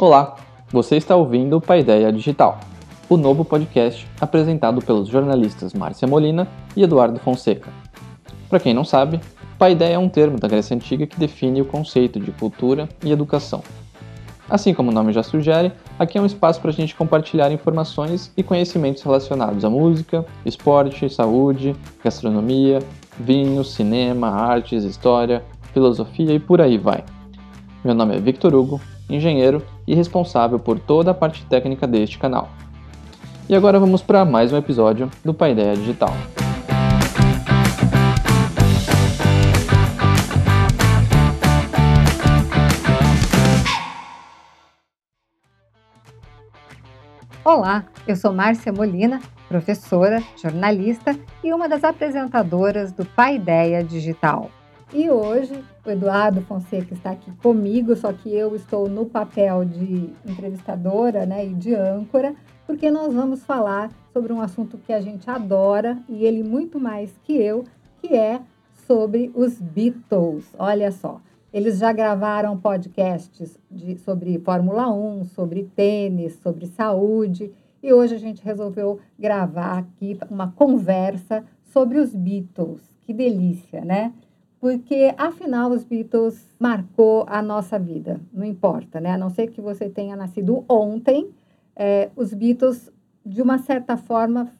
Olá, você está ouvindo o Paideia Digital, o novo podcast apresentado pelos jornalistas Márcia Molina e Eduardo Fonseca. Para quem não sabe, Paideia é um termo da Grécia Antiga que define o conceito de cultura e educação. Assim como o nome já sugere, aqui é um espaço para a gente compartilhar informações e conhecimentos relacionados à música, esporte, saúde, gastronomia, vinho, cinema, artes, história, filosofia e por aí vai. Meu nome é Victor Hugo, engenheiro e responsável por toda a parte técnica deste canal. E agora vamos para mais um episódio do Paideia Digital. Olá, eu sou Márcia Molina, professora, jornalista e uma das apresentadoras do Paideia Digital. E hoje o Eduardo Fonseca está aqui comigo, só que eu estou no papel de entrevistadora né, e de âncora, porque nós vamos falar sobre um assunto que a gente adora e ele muito mais que eu, que é sobre os Beatles. Olha só, eles já gravaram podcasts de, sobre Fórmula 1, sobre tênis, sobre saúde, e hoje a gente resolveu gravar aqui uma conversa sobre os Beatles. Que delícia, né? Porque afinal os Beatles marcou a nossa vida, não importa, né? A não ser que você tenha nascido ontem, é, os Beatles de uma certa forma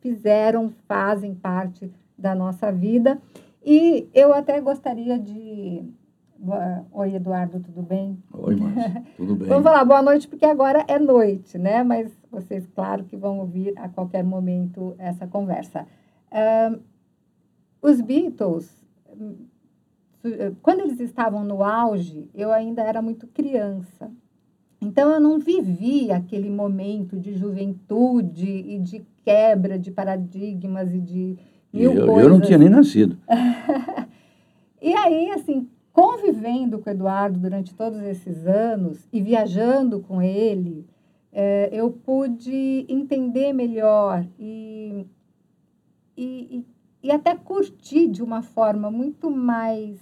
fizeram, fazem parte da nossa vida e eu até gostaria de Oi, Eduardo, tudo bem? Oi, Márcia, tudo bem? Vamos falar boa noite, porque agora é noite, né? Mas vocês, claro, que vão ouvir a qualquer momento essa conversa. Uh, os Beatles quando eles estavam no auge, eu ainda era muito criança. Então eu não vivi aquele momento de juventude e de quebra de paradigmas e de mil eu, coisas. Eu não tinha nem nascido. e aí, assim, convivendo com o Eduardo durante todos esses anos e viajando com ele, é, eu pude entender melhor e, e, e até curtir de uma forma muito mais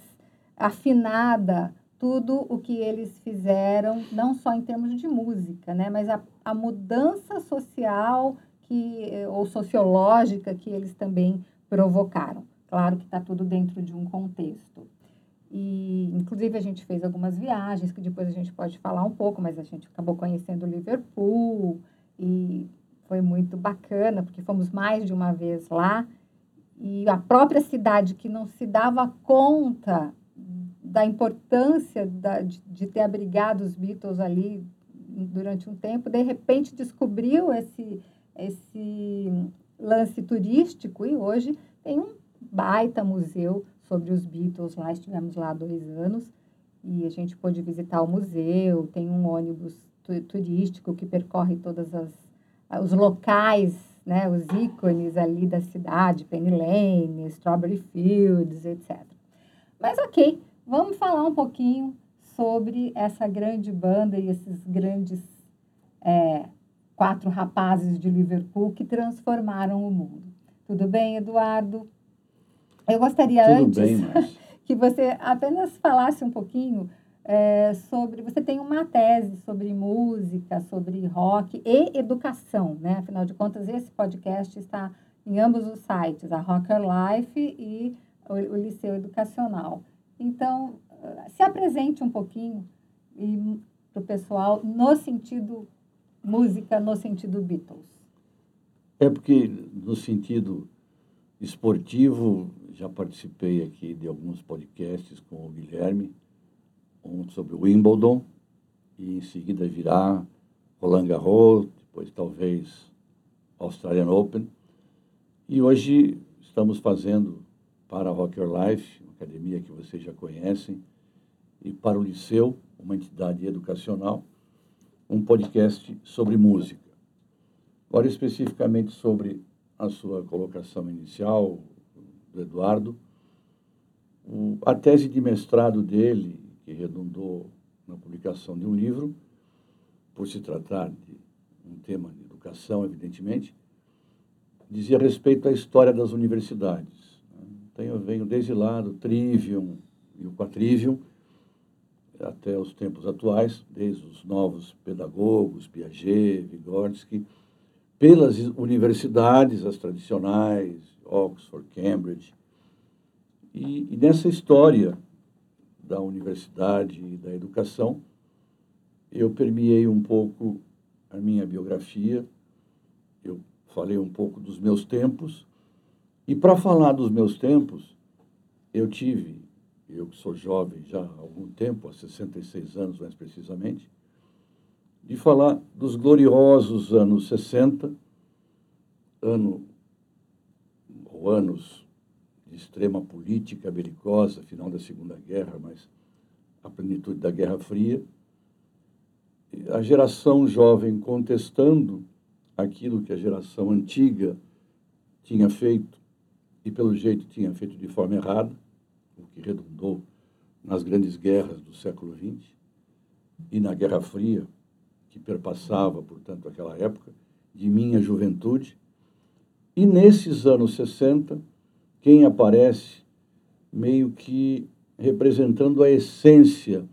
afinada tudo o que eles fizeram, não só em termos de música, né, mas a, a mudança social que, ou sociológica que eles também provocaram. Claro que está tudo dentro de um contexto. E, inclusive, a gente fez algumas viagens, que depois a gente pode falar um pouco, mas a gente acabou conhecendo Liverpool e foi muito bacana, porque fomos mais de uma vez lá e a própria cidade que não se dava conta da importância da, de, de, ter abrigado os Beatles ali durante um tempo, de repente descobriu esse, esse lance turístico e hoje tem um baita museu sobre os Beatles lá. Estivemos lá dois anos e a gente pôde visitar o museu. Tem um ônibus turístico que percorre todos os locais né, os ícones ali da cidade, Penny Lane, Strawberry Fields, etc. Mas ok, vamos falar um pouquinho sobre essa grande banda e esses grandes é, quatro rapazes de Liverpool que transformaram o mundo. Tudo bem, Eduardo? Eu gostaria Tudo antes bem, que você apenas falasse um pouquinho é, sobre. Você tem uma tese sobre música, sobre rock e educação, né? Afinal de contas, esse podcast está em ambos os sites, a Rocker Life e o, o Liceu Educacional. Então, se apresente um pouquinho para o pessoal no sentido música, no sentido Beatles. É porque, no sentido esportivo, já participei aqui de alguns podcasts com o Guilherme, um sobre o Wimbledon, e em seguida virá Roland Garros, depois talvez Australian Open. E hoje estamos fazendo para a Rock Your Life, uma academia que vocês já conhecem, e para o Liceu, uma entidade educacional, um podcast sobre música. Agora, especificamente sobre a sua colocação inicial, do Eduardo, a tese de mestrado dele que redundou na publicação de um livro, por se tratar de um tema de educação, evidentemente, dizia respeito à história das universidades. Então, eu venho desde lá do Trivium e o Quatrivium, até os tempos atuais, desde os novos pedagogos, Piaget, Vygotsky, pelas universidades, as tradicionais, Oxford, Cambridge. E, e nessa história da universidade e da educação, eu permeei um pouco a minha biografia, eu falei um pouco dos meus tempos, e para falar dos meus tempos, eu tive, eu que sou jovem já há algum tempo, há 66 anos mais precisamente, de falar dos gloriosos anos 60, ano, ou anos extrema política belicosa, final da Segunda Guerra, mas a plenitude da Guerra Fria, a geração jovem contestando aquilo que a geração antiga tinha feito e, pelo jeito, tinha feito de forma errada, o que redundou nas grandes guerras do século XX e na Guerra Fria, que perpassava, portanto, aquela época de minha juventude. E nesses anos 60, quem aparece meio que representando a essência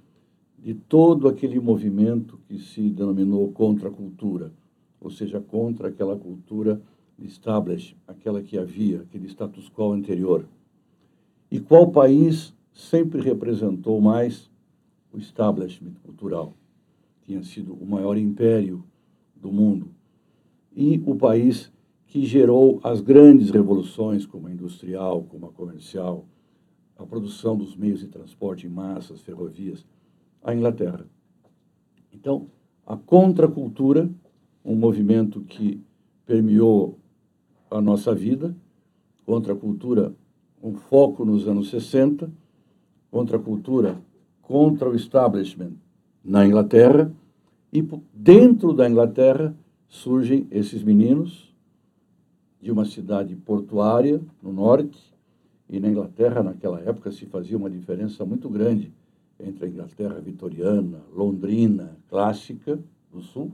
de todo aquele movimento que se denominou contra a cultura, ou seja, contra aquela cultura established, aquela que havia, aquele status quo anterior. E qual país sempre representou mais o establishment cultural? Tinha sido o maior império do mundo. E o país que gerou as grandes revoluções, como a industrial, como a comercial, a produção dos meios de transporte em massas, ferrovias, a Inglaterra. Então, a contracultura, um movimento que permeou a nossa vida, contracultura, um foco nos anos 60, contracultura contra o establishment na Inglaterra, e dentro da Inglaterra surgem esses meninos de uma cidade portuária no norte, e na Inglaterra, naquela época, se fazia uma diferença muito grande entre a Inglaterra vitoriana, londrina, clássica do sul,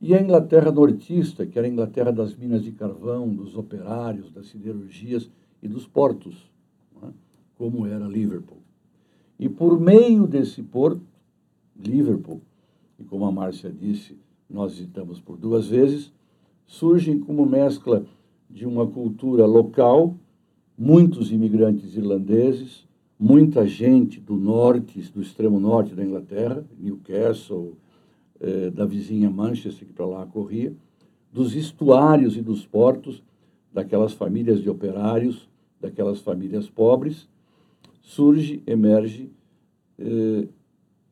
e a Inglaterra nortista, que era a Inglaterra das minas de carvão, dos operários, das siderurgias e dos portos, é? como era Liverpool. E por meio desse porto, Liverpool, e como a Márcia disse, nós visitamos por duas vezes, surgem como mescla de uma cultura local, muitos imigrantes irlandeses, muita gente do norte, do extremo norte da Inglaterra, Newcastle, eh, da vizinha Manchester, que para lá corria, dos estuários e dos portos, daquelas famílias de operários, daquelas famílias pobres, surge, emerge eh,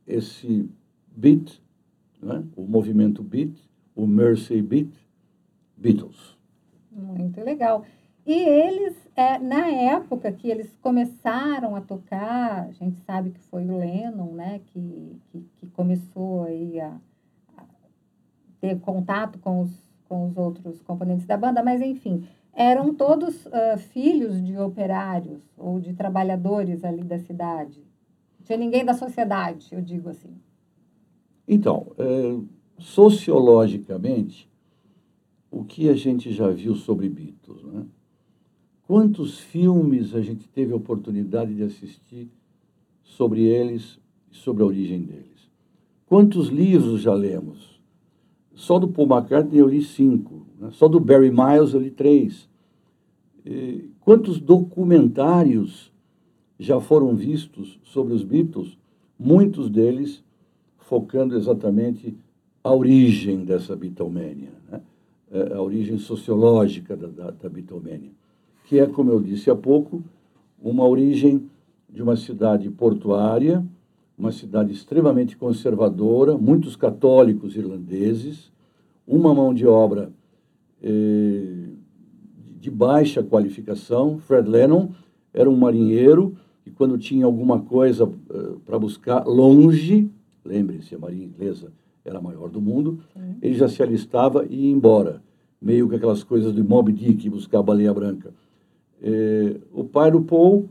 esse beat, né? o movimento beat, o Mercy Beat, Beatles. Muito legal. E eles, é, na época que eles começaram a tocar, a gente sabe que foi o Lennon, né, que, que, que começou aí a, a, ter contato com os, com os outros componentes da banda, mas enfim, eram todos uh, filhos de operários ou de trabalhadores ali da cidade. Não tinha ninguém da sociedade, eu digo assim. Então, é, sociologicamente, o que a gente já viu sobre Beatles, né? Quantos filmes a gente teve a oportunidade de assistir sobre eles e sobre a origem deles? Quantos livros já lemos? Só do Paul McCartney eu li cinco, né? só do Barry Miles eu li três. Quantos documentários já foram vistos sobre os Beatles? Muitos deles focando exatamente a origem dessa Beatlemania, né? É, a origem sociológica da, da, da Beatlemania que é, como eu disse há pouco, uma origem de uma cidade portuária, uma cidade extremamente conservadora, muitos católicos irlandeses, uma mão de obra eh, de baixa qualificação. Fred Lennon era um marinheiro e quando tinha alguma coisa eh, para buscar longe, lembre-se, a marinha inglesa era a maior do mundo, ele já se alistava e ia embora, meio que aquelas coisas de Moby Dick, buscar a baleia branca. É, o pai do Paul,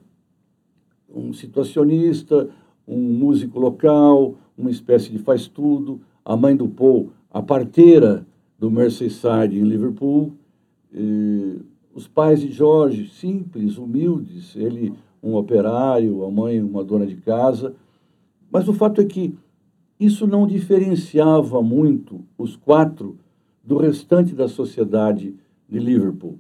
um situacionista, um músico local, uma espécie de faz-tudo. A mãe do Paul, a parteira do Merseyside em Liverpool. É, os pais de Jorge, simples, humildes. Ele, um operário, a mãe, uma dona de casa. Mas o fato é que isso não diferenciava muito os quatro do restante da sociedade de Liverpool.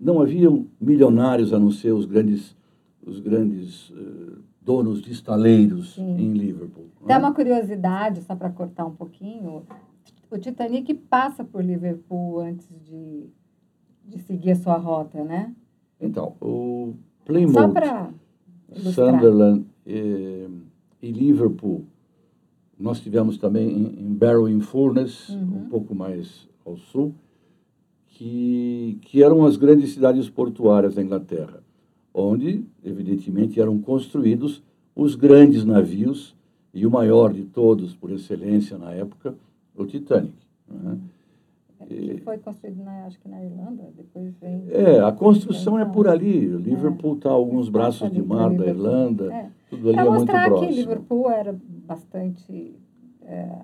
Não haviam milionários a não ser os grandes, os grandes uh, donos de estaleiros Sim. em Liverpool. Tem é? uma curiosidade, só para cortar um pouquinho. O Titanic passa por Liverpool antes de, de seguir a sua rota, né? Então, o Plymouth, Sunderland e, e, Liverpool, nós tivemos também em, em Barrow Furnace, uhum. um pouco mais ao sul, que, que eram as grandes cidades portuárias da Inglaterra onde, evidentemente, eram construídos os grandes navios, e o maior de todos, por excelência na época, o Titanic. Né? É, que foi construído, na, acho que na Irlanda, depois vem... É, a construção é por ali. Liverpool está é. a alguns braços de mar da Irlanda, é. tudo ali é, é muito próximo. que Liverpool era bastante é,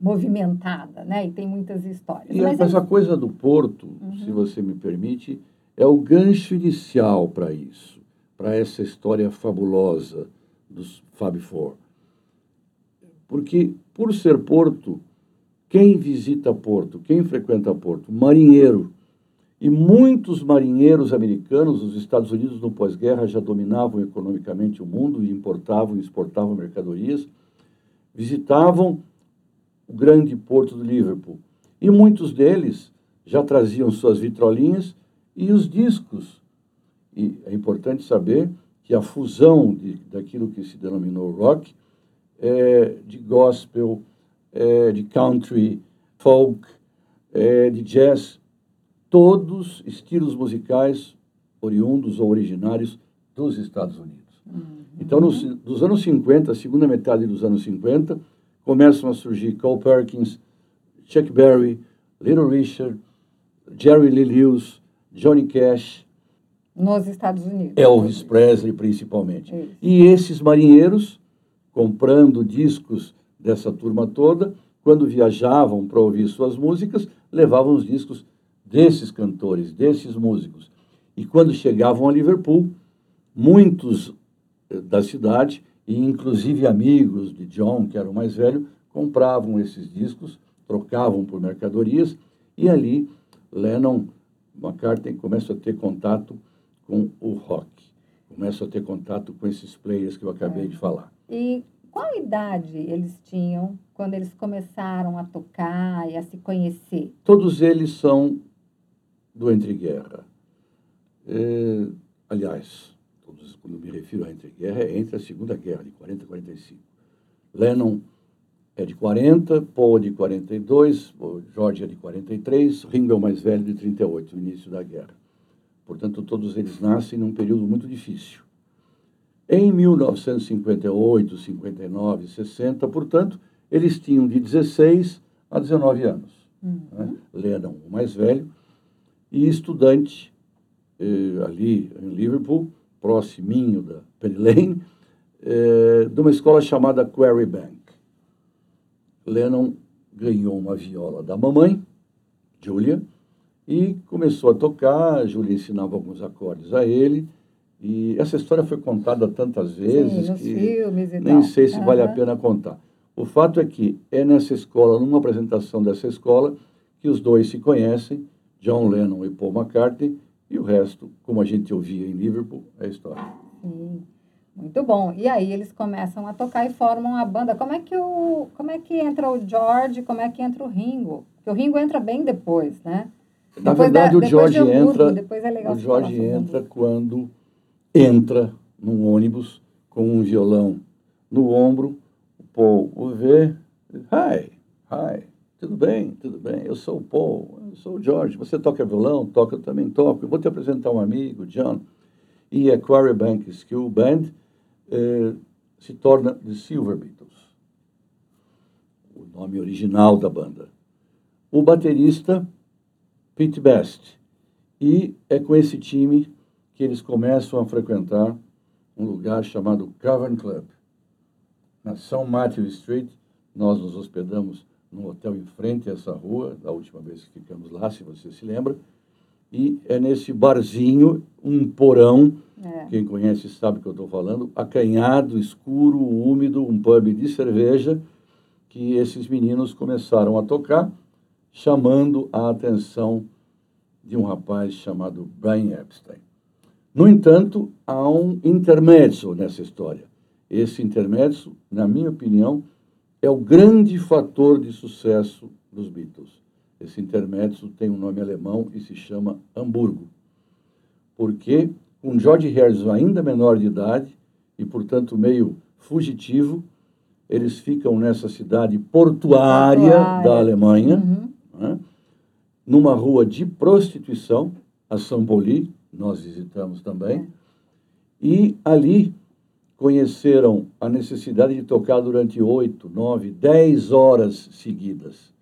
movimentada, né? E tem muitas histórias. E mas essa coisa do porto, uhum. se você me permite, é o gancho inicial para isso, para essa história fabulosa dos Fab Four. Porque, por ser Porto, quem visita Porto, quem frequenta Porto? Marinheiro. E muitos marinheiros americanos, os Estados Unidos no pós-guerra já dominavam economicamente o mundo e importavam e exportavam mercadorias, visitavam o grande porto de Liverpool. E muitos deles já traziam suas vitrolinhas e os discos. E é importante saber que a fusão de, daquilo que se denominou rock, é, de gospel, é, de country, folk, é, de jazz, todos estilos musicais oriundos ou originários dos Estados Unidos. Uhum. Então, nos, dos anos 50, a segunda metade dos anos 50, começam a surgir Cole Perkins, Chuck Berry, Little Richard, Jerry Lee Lewis, Johnny Cash. Nos Estados Unidos. Elvis Presley, principalmente. Isso. E esses marinheiros, comprando discos dessa turma toda, quando viajavam para ouvir suas músicas, levavam os discos desses cantores, desses músicos. E quando chegavam a Liverpool, muitos eh, da cidade, e inclusive amigos de John, que era o mais velho, compravam esses discos, trocavam por mercadorias, e ali Lennon McCartney começa a ter contato com o rock, começa a ter contato com esses players que eu acabei é. de falar. E qual idade eles tinham quando eles começaram a tocar e a se conhecer? Todos eles são do Entre Guerra. É, aliás, todos, quando me refiro a Entre Guerra, é entre a Segunda Guerra, de 40 a 45. Lennon é de 40, Paul é de 42, George é de 43, Ringo é o mais velho de 38, no início da guerra. Portanto, todos eles nascem num período muito difícil. Em 1958, 59, 60, portanto, eles tinham de 16 a 19 anos. Uhum. Né? Lennon, o mais velho, e estudante eh, ali em Liverpool, próximo da Penny Lane, eh, de uma escola chamada Quarry Bank. Lennon ganhou uma viola da mamãe, Julia, e começou a tocar. A Julia ensinava alguns acordes a ele. E essa história foi contada tantas vezes Sim, que filmes e nem tal. sei se uhum. vale a pena contar. O fato é que é nessa escola, numa apresentação dessa escola, que os dois se conhecem, John Lennon e Paul McCartney, e o resto, como a gente ouvia em Liverpool, é história. Sim. Muito bom. E aí eles começam a tocar e formam a banda. Como é que o como é que entra o George, como é que entra o Ringo? Porque o Ringo entra bem depois, né? Na depois verdade, da, o George entra. Depois é legal o George entra quando entra num ônibus com um violão no ombro. O Paul o vê. Hi, hi. Tudo bem, tudo bem. Eu sou o Paul, eu sou o George. Você toca violão? Toca, eu também toco. Eu vou te apresentar um amigo, John. E a Quarry Bank Skill Band eh, se torna The Silver Beatles, o nome original da banda. O baterista, Pete Best. E é com esse time que eles começam a frequentar um lugar chamado Cavern Club. Na São Matthew Street, nós nos hospedamos num hotel em frente a essa rua, da última vez que ficamos lá, se você se lembra. E é nesse barzinho, um porão, é Quem conhece sabe o que eu estou falando. Acanhado, escuro, úmido, um pub de cerveja que esses meninos começaram a tocar, chamando a atenção de um rapaz chamado Brian Epstein. No entanto, há um intermédio nessa história. Esse intermédio, na minha opinião, é o grande fator de sucesso dos Beatles. Esse intermédio tem um nome alemão e se chama Hamburgo. Porque, com George Harrison ainda menor de idade e, portanto, meio fugitivo, eles ficam nessa cidade portuária, portuária. da Alemanha, uhum. né, numa rua de prostituição, a São Poli, nós visitamos também, é. e ali conheceram a necessidade de tocar durante oito, nove, dez horas seguidas.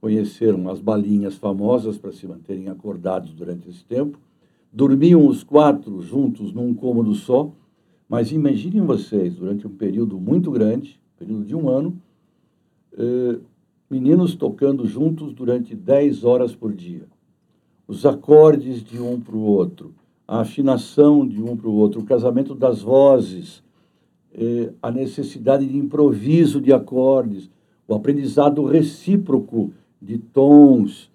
Conheceram as balinhas famosas para se manterem acordados durante esse tempo. Dormiam os quatro juntos num cômodo só. Mas imaginem vocês, durante um período muito grande, período de um ano, eh, meninos tocando juntos durante dez horas por dia. Os acordes de um para o outro, a afinação de um para o outro, o casamento das vozes, eh, a necessidade de improviso de acordes, o aprendizado recíproco de tons,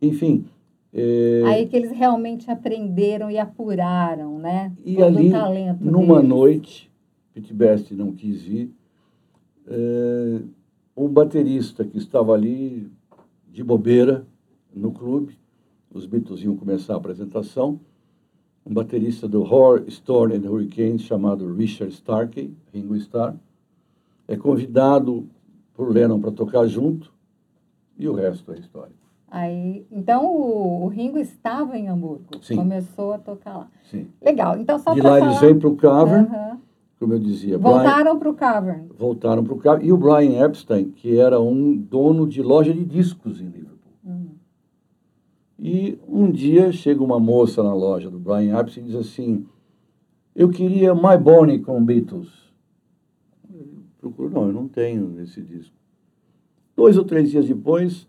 enfim. É... Aí que eles realmente aprenderam e apuraram, né? E Todo ali, numa deles. noite, Pete Best não quis ir, é, um baterista que estava ali de bobeira no clube, os Beatles iam começar a apresentação, um baterista do Horror, Storm and Hurricanes chamado Richard Starkey, Ringo Starr, é convidado por Lennon para tocar junto e o resto é história. Aí, então o, o, Ringo estava em Hamburgo, Sim. começou a tocar lá. Sim. Legal. Então só de lá falar... eles vêm para o Cavern, como eu dizia. Voltaram para o Cavern. Voltaram para o Cavern. E o Brian Epstein, que era um dono de loja de discos em Liverpool. E um dia chega uma moça na loja do Brian Epstein e diz assim: Eu queria My Bonnie com Beatles. Procuro, não, eu não tenho esse disco. Dois ou três dias depois,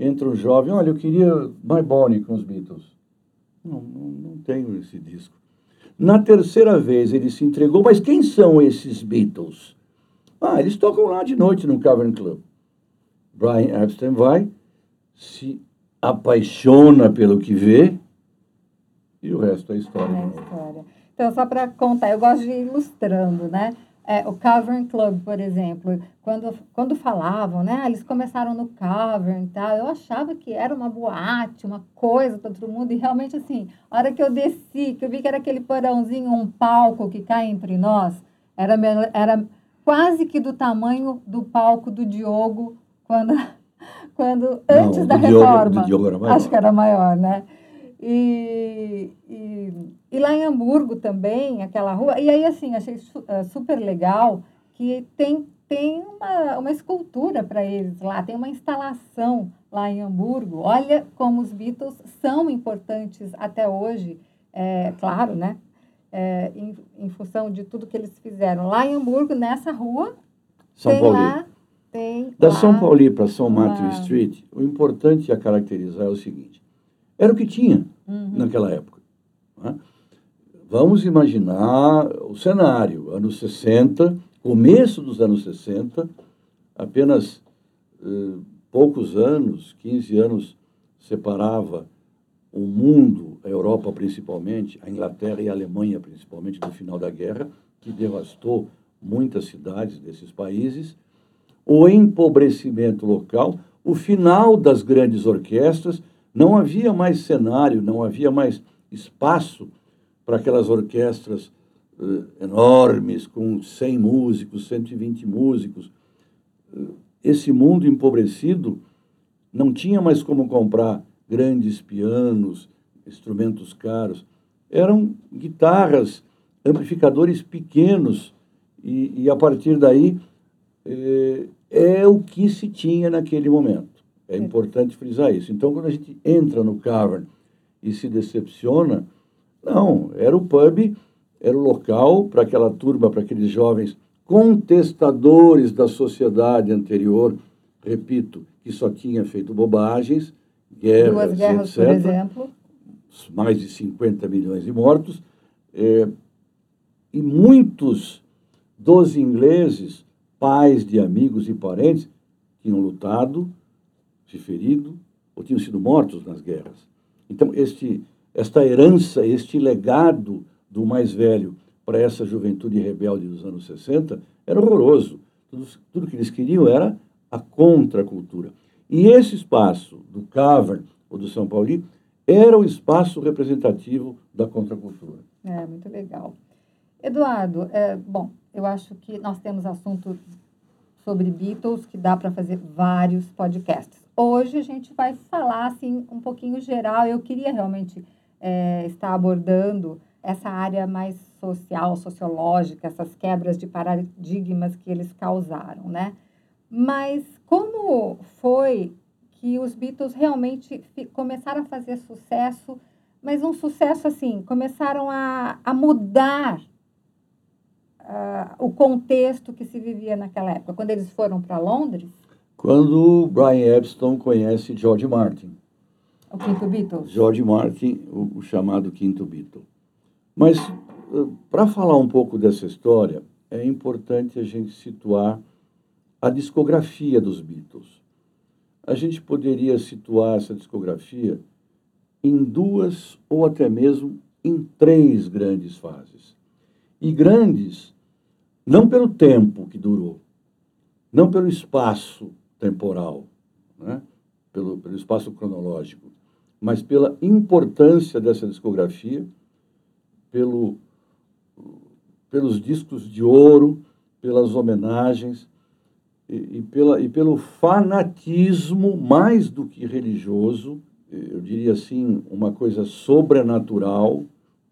entra um jovem: Olha, eu queria My Bonnie com os Beatles. Não, não, não tenho esse disco. Na terceira vez ele se entregou, mas quem são esses Beatles? Ah, eles tocam lá de noite no Cavern Club. Brian Epstein vai, se apaixona pelo que vê e o resto é história. É história. Então, só para contar, eu gosto de ir ilustrando, né? É, o Cavern Club, por exemplo, quando, quando falavam, né? Eles começaram no Cavern e tal, eu achava que era uma boate, uma coisa para todo mundo, e realmente, assim, a hora que eu desci, que eu vi que era aquele porãozinho, um palco que cai entre nós, era, era quase que do tamanho do palco do Diogo, quando quando antes Não, da reforma. Diogo, acho que era maior, né? E, e, e, lá em Hamburgo também, aquela rua. E aí, assim, achei uh, super legal que tem, tem uma, uma escultura para eles lá, tem uma instalação lá em Hamburgo. Olha como os Beatles são importantes até hoje, é, claro, né? É, em, em função de tudo que eles fizeram. Lá em Hamburgo, nessa rua, São tem Paulo. lá da São Paulo para São Matthew Street, o importante a caracterizar é o seguinte: era o que tinha uhum. naquela época. Né? Vamos imaginar o cenário, anos 60, começo dos anos 60, apenas eh, poucos anos, 15 anos, separava o mundo, a Europa principalmente, a Inglaterra e a Alemanha principalmente, no final da guerra, que devastou muitas cidades desses países o empobrecimento local, o final das grandes orquestras, não havia mais cenário, não havia mais espaço para aquelas orquestras uh, enormes, com 100 músicos, 120 músicos. Uh, esse mundo empobrecido não tinha mais como comprar grandes pianos, instrumentos caros. Eram guitarras, amplificadores pequenos, e, e a partir daí eh, é o que se tinha naquele momento. É importante frisar isso. Então, quando a gente entra no Cavern e se decepciona, não, era o pub, era o local para aquela turma, para aqueles jovens contestadores da sociedade anterior, repito, que só tinha feito bobagens, guerras, Duas guerras, etc. por exemplo. Mais de 50 milhões de mortos. É, e muitos dos ingleses, pais de amigos e parentes, tinham lutado, se ferido ou tinham sido mortos nas guerras. Então, este, esta herança, este legado do mais velho para essa juventude rebelde dos anos 60 era horroroso. Tudo, tudo que eles queriam era a contracultura. E esse espaço do Cavern ou do São Paulo era o espaço representativo da contracultura. É, muito legal. Eduardo, é, bom, eu acho que nós temos assunto sobre Beatles que dá para fazer vários podcasts. Hoje a gente vai falar assim um pouquinho geral. Eu queria realmente é, estar abordando essa área mais social, sociológica, essas quebras de paradigmas que eles causaram, né? Mas como foi que os Beatles realmente começaram a fazer sucesso, mas um sucesso assim, começaram a, a mudar uh, o contexto que se vivia naquela época, quando eles foram para Londres? Quando Brian Epstein conhece George Martin. O quinto Beatles? George Martin, o, o chamado quinto Beatle. Mas, uh, para falar um pouco dessa história, é importante a gente situar a discografia dos Beatles. A gente poderia situar essa discografia em duas ou até mesmo em três grandes fases. E grandes não pelo tempo que durou, não pelo espaço temporal, né? pelo, pelo espaço cronológico, mas pela importância dessa discografia, pelo, pelos discos de ouro, pelas homenagens e, e, pela, e pelo fanatismo mais do que religioso, eu diria assim, uma coisa sobrenatural,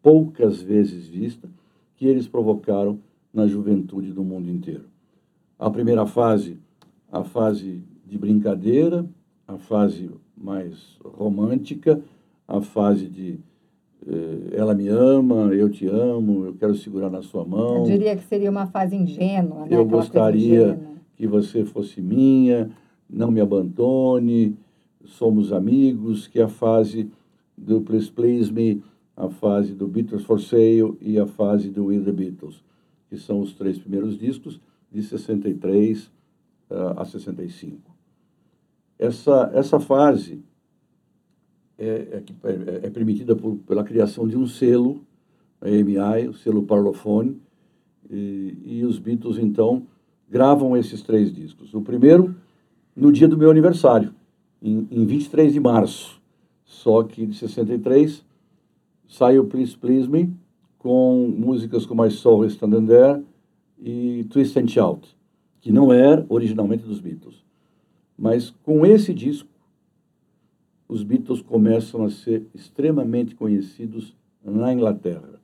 poucas vezes vista, que eles provocaram na juventude do mundo inteiro. A primeira fase, a fase de brincadeira, a fase mais romântica, a fase de eh, ela me ama, eu te amo, eu quero segurar na sua mão. Eu diria que seria uma fase ingênua, né? Eu Aquela gostaria que você fosse minha, não me abandone, somos amigos, que é a fase do Please Please Me, a fase do Beatles for Sale e a fase do We The Beatles que são os três primeiros discos, de 63 uh, ah, a 65. Essa, essa fase é, é, é, é permitida por, pela criação de um selo, a EMI, o selo Parlophone, e, e os Beatles, então, gravam esses três discos. O primeiro, no dia do meu aniversário, em, em 23 de março, só que de 63, sai o Please Please Me, com músicas como I Saw Standing There e Twist and Shout, que não era originalmente dos Beatles. Mas com esse disco, os Beatles começam a ser extremamente conhecidos na Inglaterra.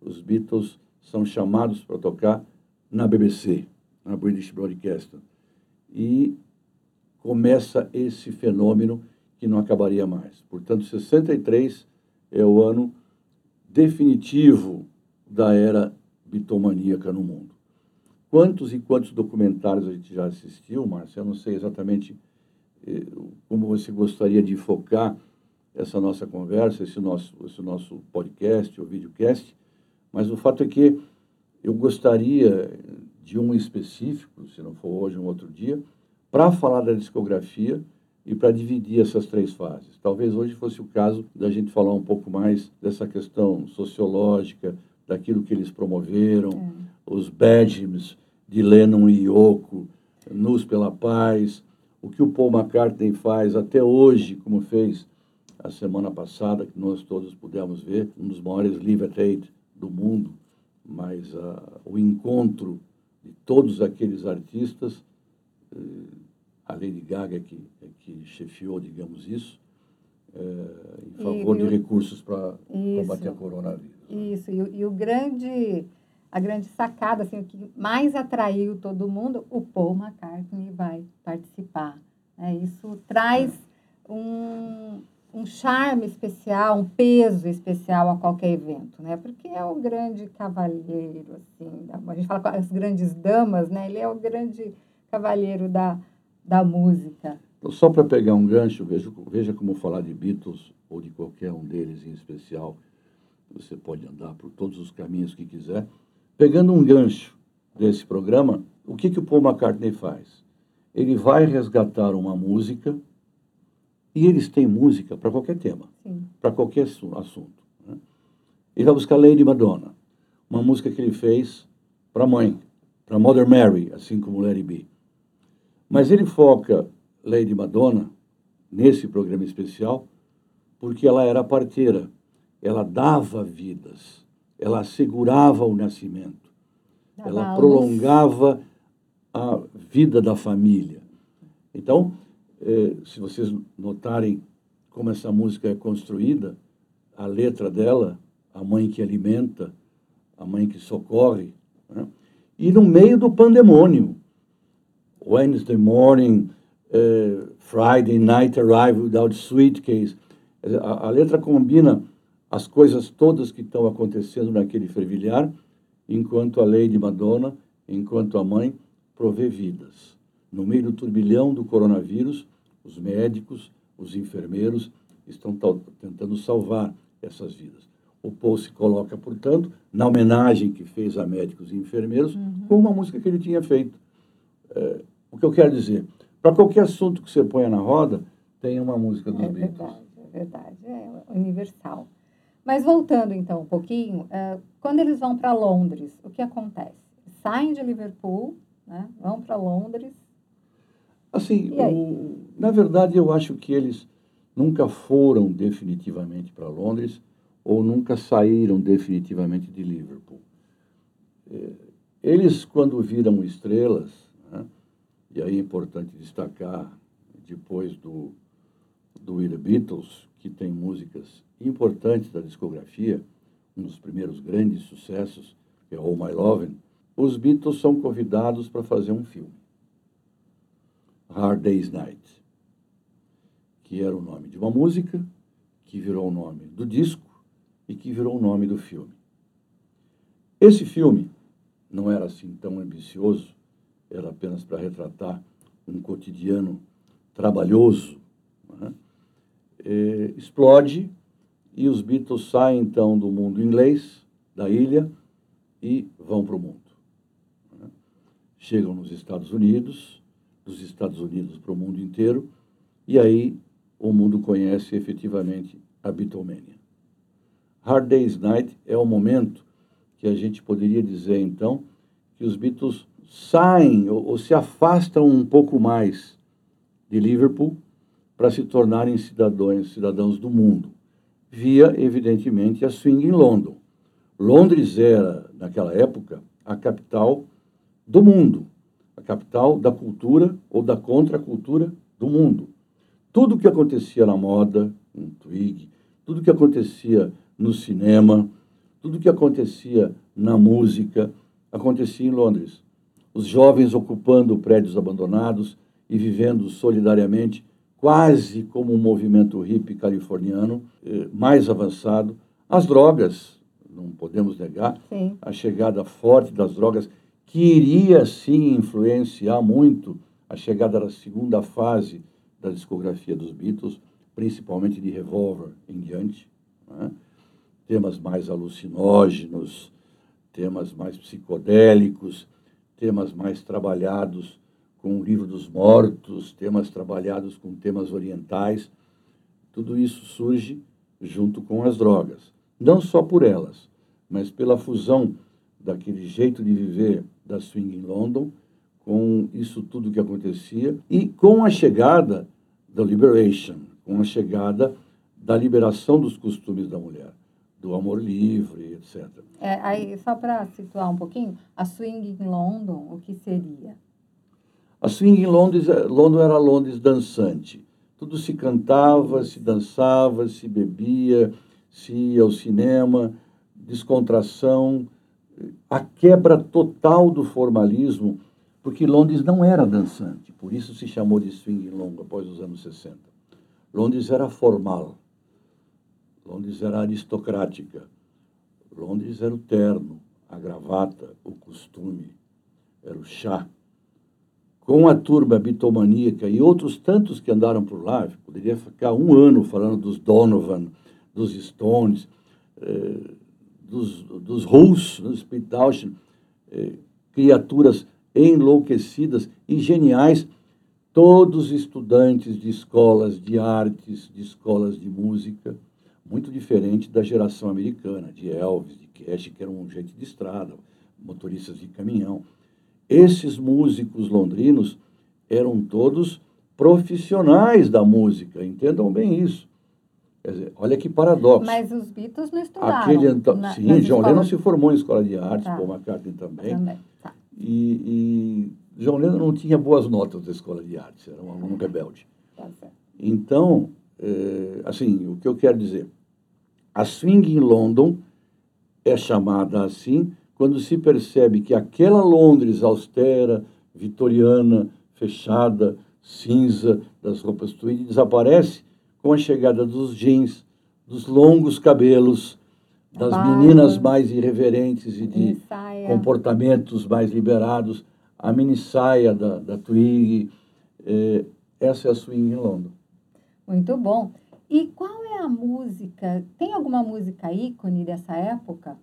Os Beatles são chamados para tocar na BBC, na British Broadcasting. E começa esse fenômeno que não acabaria mais. Portanto, 63 é o ano definitivo da era bitomaníaca no mundo. Quantos e quantos documentários a gente já assistiu, Márcia? Eu não sei exatamente eh, como você gostaria de focar essa nossa conversa, esse nosso, esse nosso podcast ou videocast, mas o fato é que eu gostaria de um específico, se não for hoje, um outro dia, para falar da discografia e para dividir essas três fases. Talvez hoje fosse o caso da gente falar um pouco mais dessa questão sociológica, daquilo que eles promoveram, é. os badges de Lennon e Yoko, Nus pela Paz, o que o Paul McCartney faz até hoje, como fez a semana passada, que nós todos pudemos ver, um dos maiores live aid do mundo, mas uh, o encontro de todos aqueles artistas uh, a Lady Gaga é que, é que chefiou, digamos isso, é, em favor e, de recursos para combater a coronavírus. Isso, e, e, o grande, a grande sacada, assim, o que mais atraiu todo mundo, o Paul McCartney vai participar. É, isso traz é. um, um charme especial, um peso especial a qualquer evento, né? Porque é o grande cavalheiro, assim, a gente fala com as grandes damas, né? Ele é o grande cavalheiro da, da música. Então, só para pegar um gancho, veja, veja como falar de Beatles ou de qualquer um deles em especial. Você pode andar por todos os caminhos que quiser, Pegando um gancho desse programa, o que, que o Paul McCartney faz? Ele vai resgatar uma música e eles têm música para qualquer tema, para qualquer assunto. Né? Ele vai buscar Lady Madonna, uma música que ele fez para a mãe, para Mother Mary, assim como Larry B. Mas ele foca Lady Madonna nesse programa especial porque ela era parteira, ela dava vidas, ela assegurava o nascimento, ela prolongava a vida da família. Então, eh, se vocês notarem como essa música é construída, a letra dela, a mãe que alimenta, a mãe que socorre, né? e no meio do pandemônio, Wednesday morning, uh, Friday night arrive without suitcase. A, a, letra combina as coisas todas que estão acontecendo naquele fervilhar, enquanto a lei de Madonna, enquanto a mãe provê vidas. No meio do turbilhão do coronavírus, os médicos, os enfermeiros estão tentando salvar essas vidas. O Paul se coloca, portanto, na homenagem que fez a médicos e enfermeiros, uhum. com uma música que ele tinha feito. É, o que eu quero dizer, para qualquer assunto que você ponha na roda, tem uma música dos é Beatles. Verdade, é verdade, é universal. Mas voltando então um pouquinho, uh, quando eles vão para Londres, o que acontece? Saem de Liverpool, né, vão para Londres. Assim, o, na verdade, eu acho que eles nunca foram definitivamente para Londres ou nunca saíram definitivamente de Liverpool. É, eles, quando viram estrelas, né, e aí é importante destacar, depois do, do The Beatles, que tem músicas importantes da discografia, um dos primeiros grandes sucessos, que é All My Lovin', os Beatles são convidados para fazer um filme, Hard Day's Night, que era o nome de uma música, que virou o nome do disco e que virou o nome do filme. Esse filme não era assim tão ambicioso, era apenas para retratar um cotidiano trabalhoso, né? explode e os Beatles saem então do mundo inglês, da ilha, e vão para o mundo. Né? Chegam nos Estados Unidos, dos Estados Unidos para o mundo inteiro, e aí o mundo conhece efetivamente a Beatlemania. Hard Day's Night é o momento que a gente poderia dizer então que os Beatles saem ou, ou se afastam um pouco mais de Liverpool para se tornarem cidadãos, cidadãos do mundo, via, evidentemente, a swing em London. Londres era, naquela época, a capital do mundo, a capital da cultura ou da contracultura do mundo. Tudo o que acontecia na moda, um twig, tudo o que acontecia no cinema, tudo o que acontecia na música, acontecia em Londres os jovens ocupando prédios abandonados e vivendo solidariamente, quase como um movimento hippie californiano eh, mais avançado. As drogas, não podemos negar, sim. a chegada forte das drogas, que iria sim influenciar muito a chegada da segunda fase da discografia dos Beatles, principalmente de Revolver em diante. Né? Temas mais alucinógenos, temas mais psicodélicos, temas mais trabalhados com o livro dos mortos, temas trabalhados com temas orientais. Tudo isso surge junto com as drogas. Não só por elas, mas pela fusão daquele jeito de viver da swing em London com isso tudo que acontecia e com a chegada da liberation, com a chegada da liberação dos costumes da mulher do amor livre, etc. É, aí, só para situar um pouquinho, a swing em London, o que seria? A swing em Londres, é, London era Londres dançante. Tudo se cantava, se dançava, se bebia, se ia ao cinema, descontração, a quebra total do formalismo, porque Londres não era dançante, por isso se chamou de swing em London após os anos 60. Londres era formal, Londres era aristocrática. Londres era o terno, a gravata, o costume, era o chá. Com a turma bitomaníaca e outros tantos que andaram por lá, poderia ficar um ano falando dos Donovan, dos Stones, eh, dos, dos dos Pete eh, criaturas enlouquecidas e geniais, todos estudantes de escolas de artes, de escolas de música, muito diferente da geração americana, de Elvis, de Cash, que eram um jeito de estrada, motoristas de caminhão. Esses músicos londrinos eram todos profissionais da música, entendam bem isso. Quer dizer, olha que paradoxo. Mas os Beatles não estudaram. Aquele, então, na, sim, John Lennon se formou em escola de artes, Tá. Paul McCartney também. Também. Tá. E, e John Lennon não tinha boas notas da escola de artes, era um aluno rebelde. Tá. Então, eh, assim, o que eu quero dizer, a swing em London é chamada assim quando se percebe que aquela Londres austera, vitoriana, fechada, cinza, das roupas tweed, desaparece com a chegada dos jeans, dos longos cabelos, das Barba. meninas mais irreverentes e de comportamentos mais liberados, a mini saia da, da Twig, eh, essa é a swing em London. Muito bom. E qual a música? Tem alguma música ícone dessa época?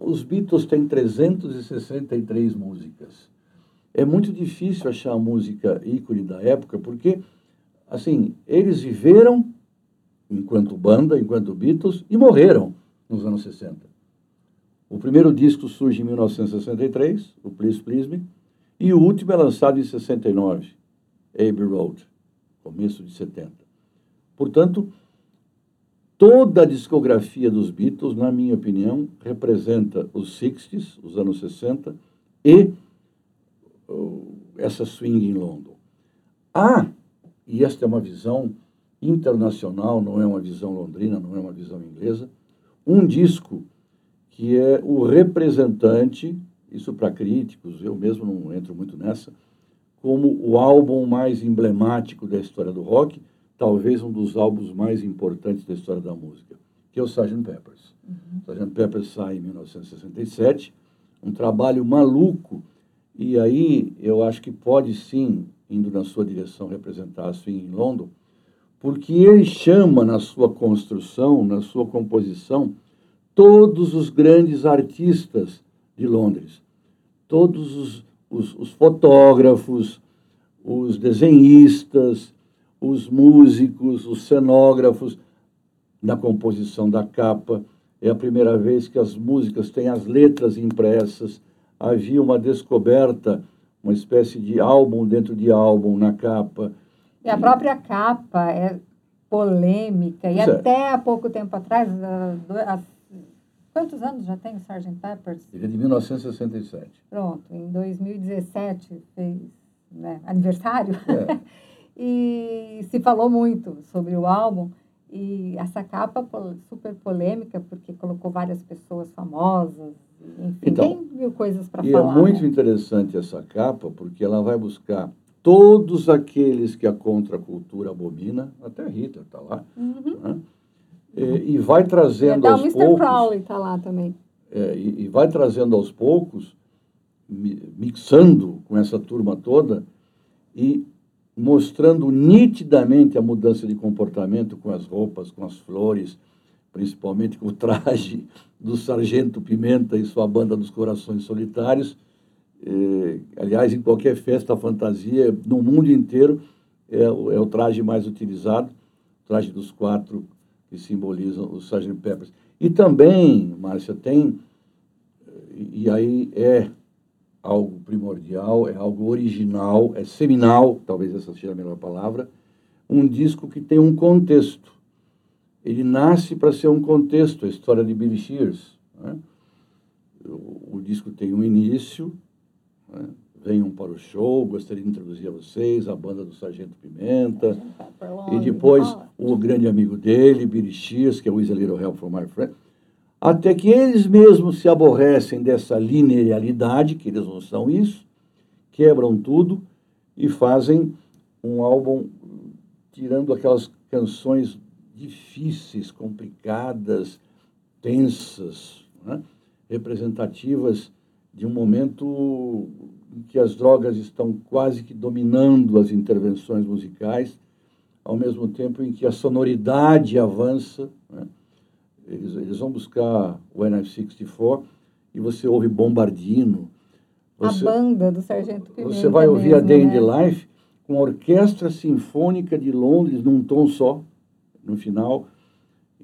Os Beatles têm 363 músicas. É muito difícil achar a música ícone da época, porque, assim, eles viveram enquanto banda, enquanto Beatles, e morreram nos anos 60. O primeiro disco surge em 1963, o Please Please Me, e o último é lançado em 69, Abbey Road, começo de 70. Portanto, toda a discografia dos Beatles, na minha opinião, representa os 60s, os anos 60, e uh, essa swing em London. Há, e esta é uma visão internacional, não é uma visão londrina, não é uma visão inglesa, um disco que é o representante, isso para críticos, eu mesmo não entro muito nessa, como o álbum mais emblemático da história do rock, talvez um dos álbuns mais importantes da história da música, que é o Sgt. Peppers. Uhum. Sgt. Peppers sai em 1967, um trabalho maluco, e aí eu acho que pode sim, indo na sua direção, representar a swing em London, porque ele chama na sua construção, na sua composição, todos os grandes artistas de Londres, todos os, os, os fotógrafos, os desenhistas, os músicos, os cenógrafos, na composição da capa. É a primeira vez que as músicas têm as letras impressas. Havia uma descoberta, uma espécie de álbum dentro de álbum na capa. E a própria capa é polêmica. E é. até há pouco tempo atrás, há- quantos anos já tem o Sgt. Peppers? Ele é de 1967. Pronto, em 2017 fez né, aniversário. É. e se falou muito sobre o álbum. E essa capa super polêmica, porque colocou várias pessoas famosas. Enfim, Então, tem mil coisas para E falar. é muito né? interessante essa capa, porque ela vai buscar todos aqueles que a contracultura abomina, até a Rita está lá, Uhum. né? e, e vai E trazendo o aos Mr. poucos, Crowley está lá também. é, e, e vai trazendo aos poucos, mi- mixando com essa turma toda e mostrando nitidamente a mudança de comportamento com as roupas, com as flores, principalmente com o traje do Sargento Pimenta e sua banda dos Corações Solitários. Eh, aliás, em qualquer festa fantasia, no mundo inteiro, é, o- é o traje mais utilizado, o traje dos quatro que simbolizam o Sgt. Peppers. E também, Márcia, tem, e e aí é algo primordial, é algo original, é seminal, talvez essa seja a melhor palavra, um disco que tem um contexto. Ele nasce para ser um contexto, a história de Billy Shears. né? O, o disco tem um início, né? venham para o show, gostaria de introduzir a vocês a banda do Sargento Pimenta, e depois o grande amigo dele, Billy Shears, que é o Is a Little Help from My Friend, até que eles mesmos se aborrecem dessa linearidade, que eles não são isso, quebram tudo e fazem um álbum tirando aquelas canções difíceis, complicadas, tensas, né? representativas de um momento em que as drogas estão quase que dominando as intervenções musicais, ao mesmo tempo em que a sonoridade avança. Né? Eles, eles vão buscar o NF64 e você ouve Bombardino. Você, a banda do Sargento Pimenta. Você vai ouvir mesmo, a Day in né? the Life com a Orquestra Sinfônica de Londres num tom só, no final.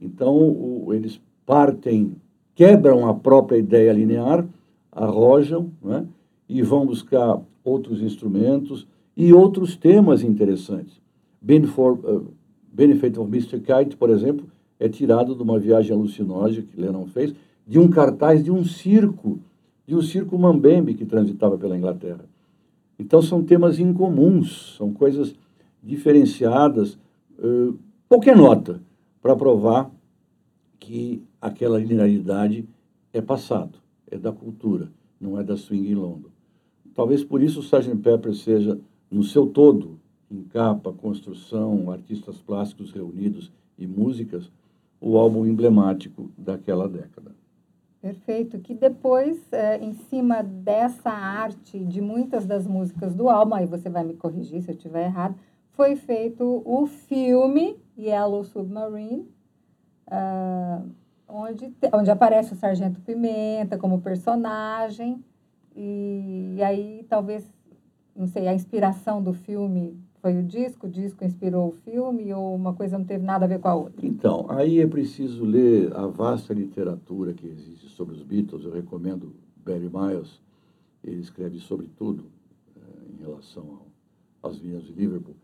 Então, o, eles partem, quebram a própria ideia linear, arrojam, né? e vão buscar outros instrumentos e outros temas interessantes. Benefit, uh, Benefit of Mr. Kite, por exemplo, é tirado de uma viagem alucinógena que Lennon fez, de um cartaz de um circo, de um circo mambembe que transitava pela Inglaterra. Então são temas incomuns, são coisas diferenciadas, uh, qualquer nota para provar que aquela linearidade é passado, é da cultura, não é da swing em London. Talvez por isso o Sgt. Pepper seja, no seu todo, em capa, construção, artistas plásticos reunidos e músicas, o álbum emblemático daquela década. Perfeito. Que depois, é, em cima dessa arte de muitas das músicas do álbum, aí você vai me corrigir se eu estiver errado, foi feito o filme Yellow Submarine, uh, onde, onde aparece o Sargento Pimenta como personagem. E, e aí, talvez, não sei, a inspiração do filme foi o disco, o disco inspirou o filme ou uma coisa não teve nada a ver com a outra? Então, aí é preciso ler a vasta literatura que existe sobre os Beatles. Eu recomendo Barry Miles, ele escreve sobre tudo é, em relação ao, aos vinhos de Liverpool,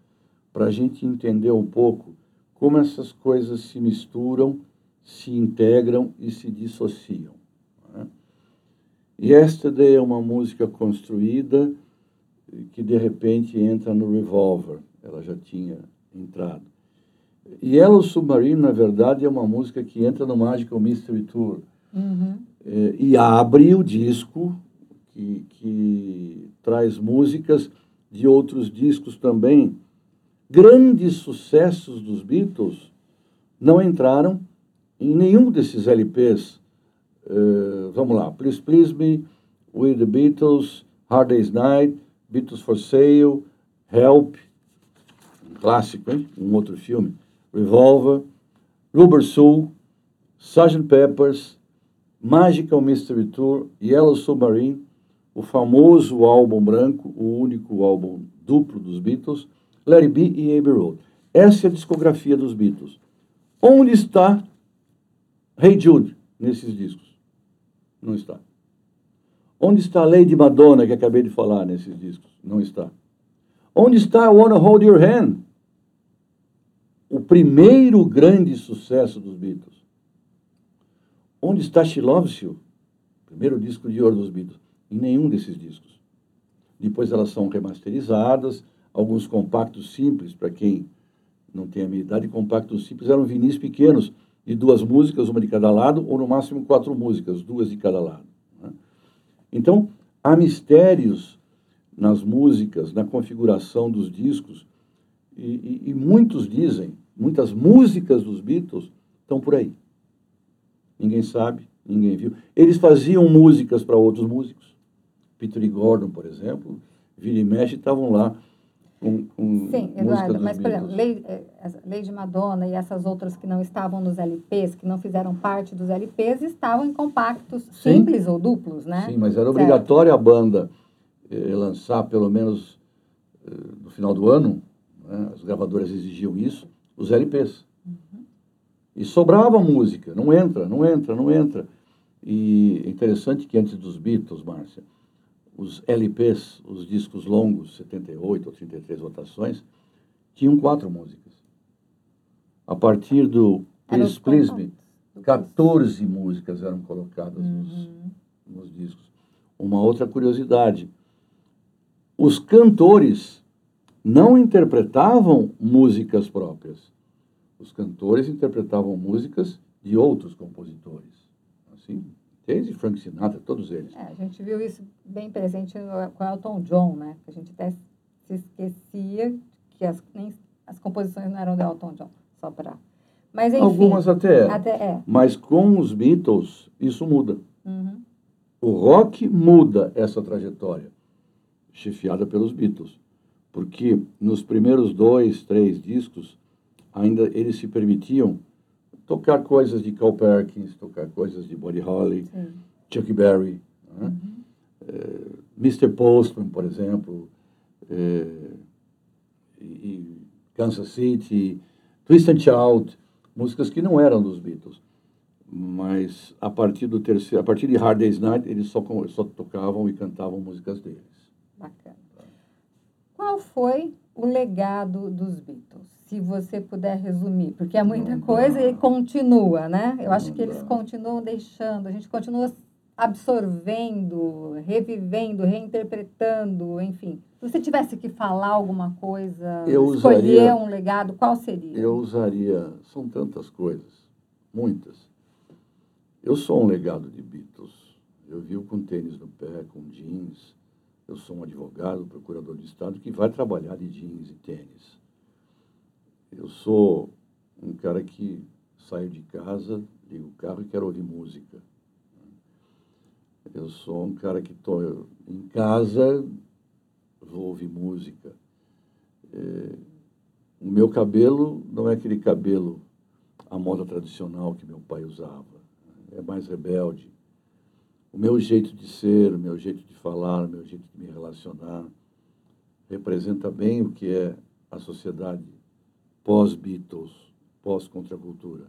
para a gente entender um pouco como essas coisas se misturam, se integram e se dissociam. Né? Yesterday é uma música construída que de repente entra no Revolver. Ela já tinha entrado. Yellow Submarine, na verdade, é uma música que entra no Magical Mystery Tour. Uhum. É, e abre o disco, que, que traz músicas de outros discos também. Grandes sucessos dos Beatles não entraram em nenhum desses LPs. Uh, vamos lá, Please Please Me, With the Beatles, Hard Day's Night, Beatles for Sale, Help, um clássico, hein? um outro filme, Revolver, Rubber Soul, Sgt. Peppers, Magical Mystery Tour, Yellow Submarine, o famoso álbum branco, o único álbum duplo dos Beatles, It Be e Abbey Road. Essa é a discografia dos Beatles. Onde está Hey Jude nesses discos? Não está. Onde está a Lady Madonna, que acabei de falar nesses discos? Não está. Onde está I Wanna Hold Your Hand? O primeiro grande sucesso dos Beatles. Onde está She Loves You? Primeiro disco de ouro dos Beatles. Em nenhum desses discos. Depois elas são remasterizadas, alguns compactos simples, para quem não tem a minha idade, compactos simples eram vinis pequenos, de duas músicas, uma de cada lado, ou no máximo quatro músicas, duas de cada lado. Então, há mistérios nas músicas, na configuração dos discos, e, e, e, muitos dizem, muitas músicas dos Beatles estão por aí. Ninguém sabe, ninguém viu. Eles faziam músicas para outros músicos. Peter Gordon, por exemplo, vira e mexe, estavam lá Sim, Eduardo, mas, por exemplo, Lady, Lady Madonna e essas outras que não estavam nos LPs, que não fizeram parte dos LPs, estavam em compactos Sim. simples ou duplos, né? Sim, mas era obrigatório a banda eh, lançar, pelo menos eh, no final do ano, né, as gravadoras exigiam isso, os LPs. Uhum. E sobrava música, não entra, não entra, não entra. E é interessante que antes dos Beatles, Márcia, os LPs, os discos longos, 78 ou 33 rotações, tinham quatro músicas. A partir do Please Please Me, 14 músicas eram colocadas uhum. nos, nos discos. Uma outra curiosidade, os cantores não interpretavam músicas próprias. Os cantores interpretavam músicas de outros compositores. Assim, desde Frank Sinatra, todos eles. É, a gente viu isso bem presente com Elton John, né? A gente até se esquecia que as, nem, as composições não eram de Elton John, só para... Mas, enfim, Algumas até, até é. Mas com os Beatles, isso muda. Uhum. O rock muda essa trajetória, chefiada pelos Beatles. Porque nos primeiros dois, três discos, ainda eles se permitiam tocar coisas de Carl Perkins, tocar coisas de Buddy Holly, Sim. Chuck Berry, né? Uhum. É, Mr. Postman, por exemplo, é, e Kansas City, Twist and Shout, músicas que não eram dos Beatles, mas a partir do terceiro, a partir de Hard Day's Night, eles só, só tocavam e cantavam músicas deles. Bacana. Qual foi o legado dos Beatles? Se você puder resumir, porque é muita coisa e continua, né? Eu acho que eles continuam deixando, a gente continua absorvendo, revivendo, reinterpretando, enfim. Se você tivesse que falar alguma coisa, Eu escolher usaria- um legado, qual seria? Eu usaria, são tantas coisas, muitas. Eu sou um legado de Beatles. Eu vivo com tênis no pé, com jeans. Eu sou um advogado, procurador de Estado que vai trabalhar de jeans e tênis. Eu sou um cara que saio de casa, ligo o carro e quero ouvir música. Eu sou um cara que estou em casa, vou ouvir música. É, o meu cabelo não é aquele cabelo à moda tradicional que meu pai usava. É mais rebelde. O meu jeito de ser, o meu jeito de falar, o meu jeito de me relacionar representa bem o que é a sociedade pós-Beatles, pós-contracultura.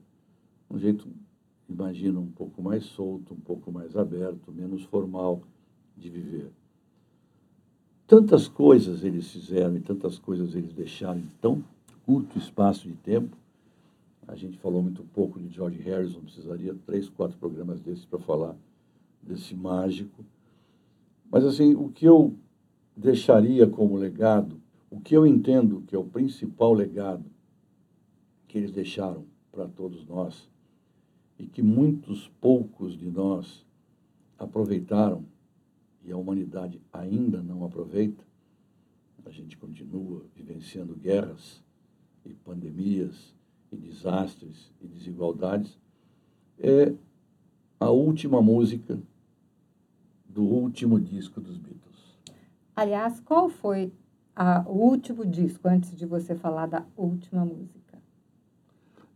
Um jeito, imagino, um pouco mais solto, um pouco mais aberto, menos formal de viver. Tantas coisas eles fizeram e tantas coisas eles deixaram em tão curto espaço de tempo. A gente falou muito pouco de George Harrison, precisaria três, quatro programas desses para falar desse mágico. Mas, assim, o que eu deixaria como legado, o que eu entendo que é o principal legado que eles deixaram para todos nós e que muitos poucos de nós aproveitaram e a humanidade ainda não aproveita, a gente continua vivenciando guerras e pandemias e desastres e desigualdades, é a última música do último disco dos Beatles. Aliás, qual foi a- o último disco, antes de você falar da última música?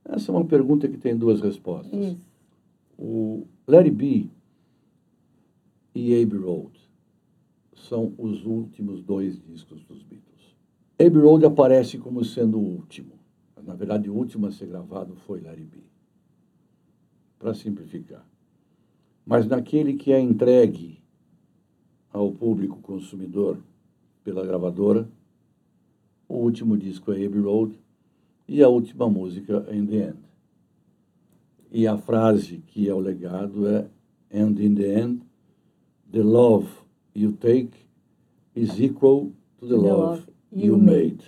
Essa é uma pergunta que tem duas respostas. Isso. O It Be e Abbey Road são os últimos dois discos dos Beatles. Abbey Road aparece como sendo o último. Na verdade, o último a ser gravado foi It Be. Para simplificar. Mas naquele que é entregue ao público consumidor pela gravadora, o último disco é Abbey Road e a última música In the End. E a frase que é o legado é And in the end, the love you take is equal to the, The love, love you, you made.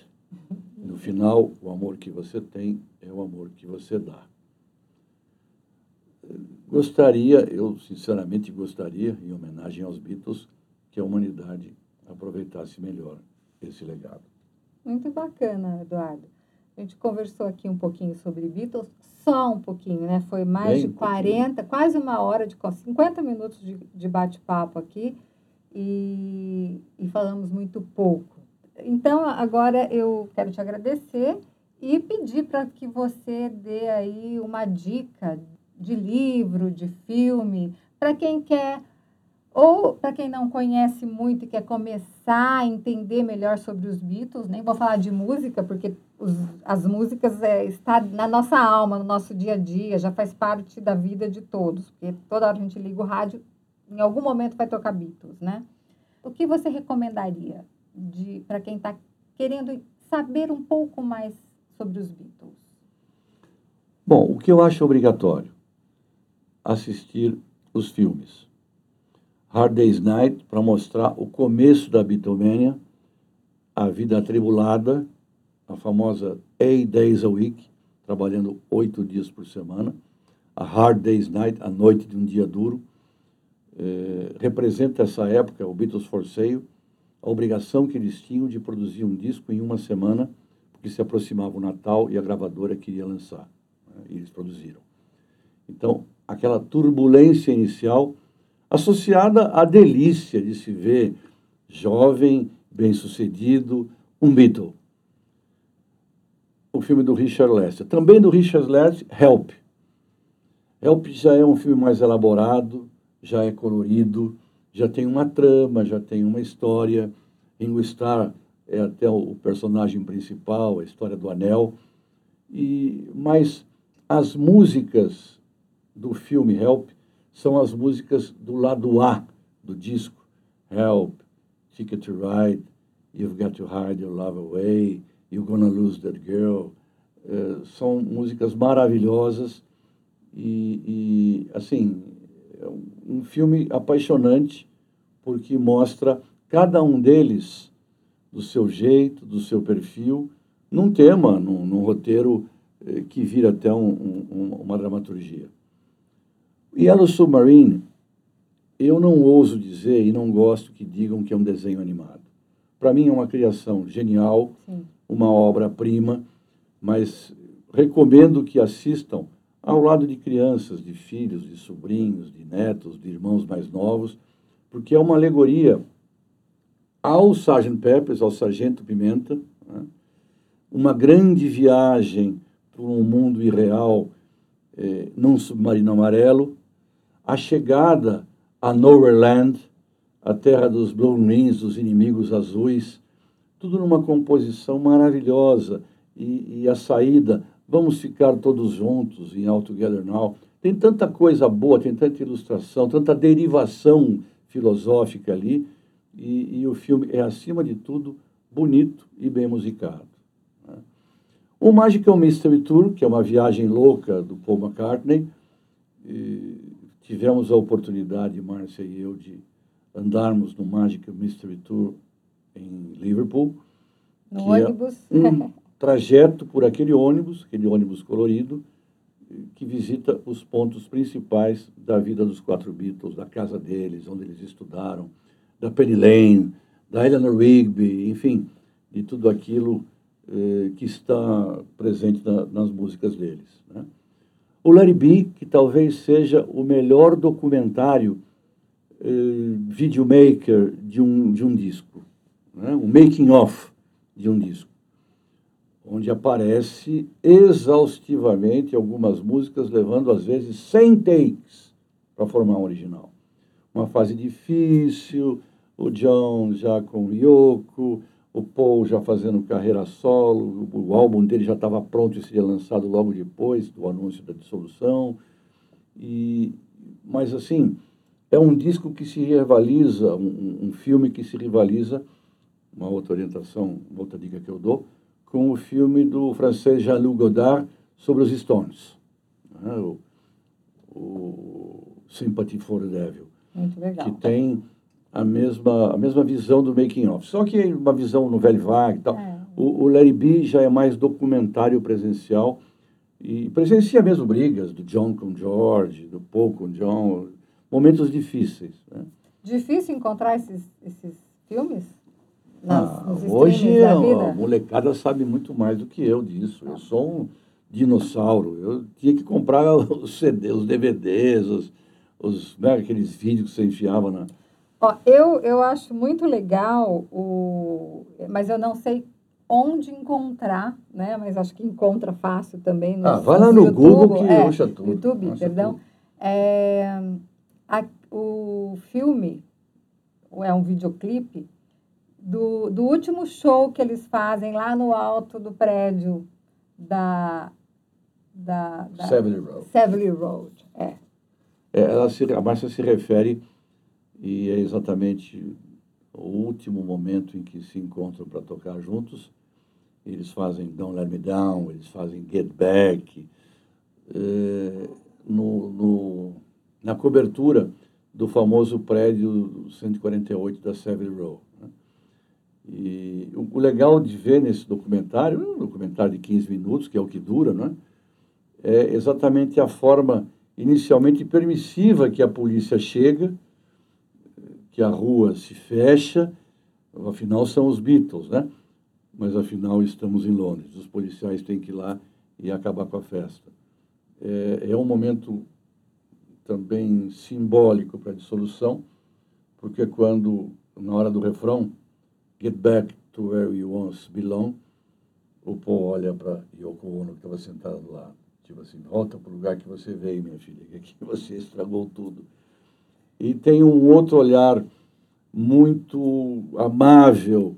No final, o amor que você tem é o amor que você dá. Gostaria, eu sinceramente gostaria, em homenagem aos Beatles, que a humanidade aproveitasse melhor esse legado. Muito bacana, Eduardo. A gente conversou aqui um pouquinho sobre Beatles, só um pouquinho, né? Foi mais Bem de 40, quase uma hora, de con- 50 minutos de, de bate-papo aqui e, e falamos muito pouco. Então, agora eu quero te agradecer e pedir para que você dê aí uma dica de livro, de filme, para quem quer ou para quem não conhece muito e quer começar a entender melhor sobre os Beatles, nem vou falar de música, porque os, as músicas é, está na nossa alma, no nosso dia a dia, já faz parte da vida de todos, porque toda hora a gente liga o rádio, em algum momento vai tocar Beatles, né? O que você recomendaria para quem está querendo saber um pouco mais sobre os Beatles? Bom, o que eu acho obrigatório? Assistir os filmes. Hard Day's Night, para mostrar o começo da Beatlemania, a vida atribulada, a famosa Eight Days a Week, trabalhando oito dias por semana. A Hard Day's Night, a noite de um dia duro, eh, representa essa época, o Beatles for Sale, a obrigação que eles tinham de produzir um disco em uma semana, porque se aproximava o Natal e a gravadora queria lançar. Né? E eles produziram. Então, aquela turbulência inicial associada à delícia de se ver jovem, bem-sucedido, um Beatle. O filme do Richard Lester. Também do Richard Lester, Help. Help já é um filme mais elaborado, já é colorido, já tem uma trama, já tem uma história. Ringo Starr é até o personagem principal, a história do anel. E mas as músicas do filme Help são as músicas do lado A do disco. Help, Ticket to Ride, You've Got to Hide Your Love Away, You're Gonna Lose That Girl. Uh, são músicas maravilhosas e, e, assim, é um filme apaixonante porque mostra cada um deles do seu jeito, do seu perfil, num tema, num, num roteiro eh, que vira até um, um, uma dramaturgia. Yellow Submarine, eu não ouso dizer e não gosto que digam que é um desenho animado. Para mim é uma criação genial, Sim. uma obra-prima, mas recomendo que assistam ao lado de crianças, de filhos, de sobrinhos, de netos, de irmãos mais novos, porque é uma alegoria ao Sgt. Peppers, ao Sargento Pimenta, né? uma grande viagem por um mundo irreal eh, num submarino amarelo, a chegada a Nowhereland, a terra dos Blue Rings, dos inimigos azuis, tudo numa composição maravilhosa. E, e, a saída, vamos ficar todos juntos em All Together Now. Tem tanta coisa boa, tem tanta ilustração, tanta derivação filosófica ali, e, e o filme é, acima de tudo, bonito e bem musicado. Né? O Magical Mystery Tour, que é uma viagem louca do Paul McCartney, tivemos a oportunidade, Márcia e eu, de andarmos no Magical Mystery Tour em Liverpool. No é ônibus. É um trajeto por aquele ônibus, aquele ônibus colorido, que visita os pontos principais da vida dos quatro Beatles, da casa deles, onde eles estudaram, da Penny Lane, da Eleanor Rigby, enfim, de tudo aquilo eh, que está presente na, nas músicas deles. Né? O Larry B, que talvez seja o melhor documentário eh, videomaker de um, de um disco, né? um making-of de um disco, onde aparece exaustivamente algumas músicas, levando às vezes 100 takes para formar um original. Uma fase difícil, o John já com o Yoko, o Paul já fazendo carreira solo, o álbum dele já estava pronto e seria lançado logo depois do anúncio da dissolução. E, mas, assim, é um disco que se rivaliza, um, um filme que se rivaliza, uma outra orientação, uma outra dica que eu dou, com o filme do francês Jean-Luc Godard sobre os Stones. Né? O, o Sympathy for the Devil. Muito legal. Que tem a mesma, a mesma visão do making of. Só que uma visão no velho vague e tal. É. O, o Larry B já é mais documentário presencial e presencia mesmo brigas do John com George, do Paul com John, momentos difíceis. Né? Difícil encontrar esses, esses filmes? Nas, ah, hoje a, a molecada sabe muito mais do que eu disso. Eu sou um dinossauro. Eu tinha que comprar os CDs, os DVDs, os, os né, aqueles vídeos que você enfiava na, Ó, eu, eu acho muito legal o. Mas eu não sei onde encontrar, né? Mas acho que encontra fácil também. No, ah, vai lá no YouTube, Google que é, acha tudo. YouTube, acha perdão. É, a, o filme é um videoclipe do, do último show que eles fazem lá no alto do prédio da da, da Savile Road. Savile Road, é. é ela se, a Márcia se refere e é exatamente o último momento em que se encontram para tocar juntos. Eles fazem Don't Let Me Down, eles fazem Get Back. É, no, no, na cobertura do famoso prédio 148 da Savile Row. Né? E o, legal de ver nesse documentário, um documentário de 15 minutos, que é o que dura, né? é exatamente a forma inicialmente permissiva que a polícia chega que a rua se fecha, afinal são os Beatles, né? Mas afinal estamos em Londres, os policiais têm que ir lá e acabar com a festa. É, é um momento também simbólico para a dissolução, porque quando, na hora do refrão, Get Back to Where You Once Belong, o Paul olha para Yoko Ono, que estava sentada do lado, tipo assim, volta para o lugar que você veio, minha filha, que aqui você estragou tudo. E tem um outro olhar muito amável,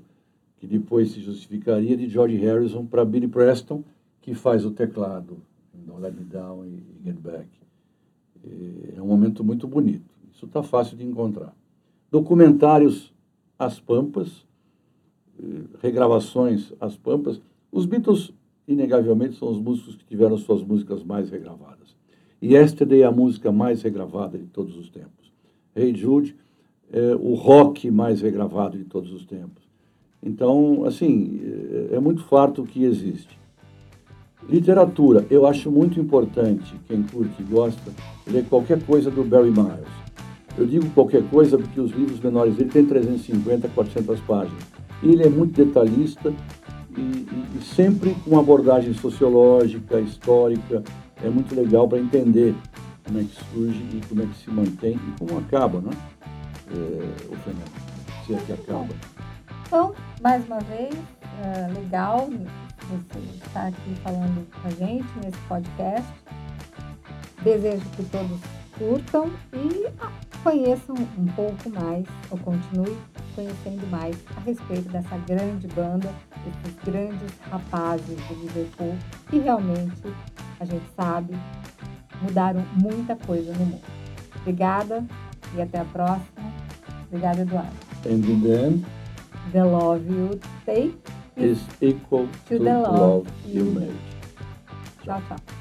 que depois se justificaria, de George Harrison para Billy Preston, que faz o teclado. Don't Let Me Down e Get Back. É um momento muito bonito. Isso está fácil de encontrar. Documentários As Pampas, eh, regravações As Pampas. Os Beatles, inegavelmente, são os músicos que tiveram suas músicas mais regravadas. E Yesterday é a música mais regravada de todos os tempos. Hey Jude é o rock mais regravado de todos os tempos. Então, assim, é, é muito farto o que existe. Literatura, eu acho muito importante, quem curte e gosta, ler qualquer coisa do Barry Miles. Eu digo qualquer coisa porque os livros menores dele têm 350, 400 páginas. E ele é muito detalhista e, e, e sempre com abordagem sociológica, histórica. É muito legal para entender como é que surge e como é que se mantém e como acaba, né? É, o fenômeno, se é que acaba. Então, mais uma vez, é legal você estar aqui falando com a gente nesse podcast. Desejo que todos curtam e conheçam um pouco mais, ou continue conhecendo mais a respeito dessa grande banda, desses grandes rapazes de Liverpool, que realmente, a gente sabe, mudaram muita coisa no mundo. Obrigada e até a próxima. Obrigada, Eduardo. And in the love you take is equal to, to the love love you make. Tchau, tchau.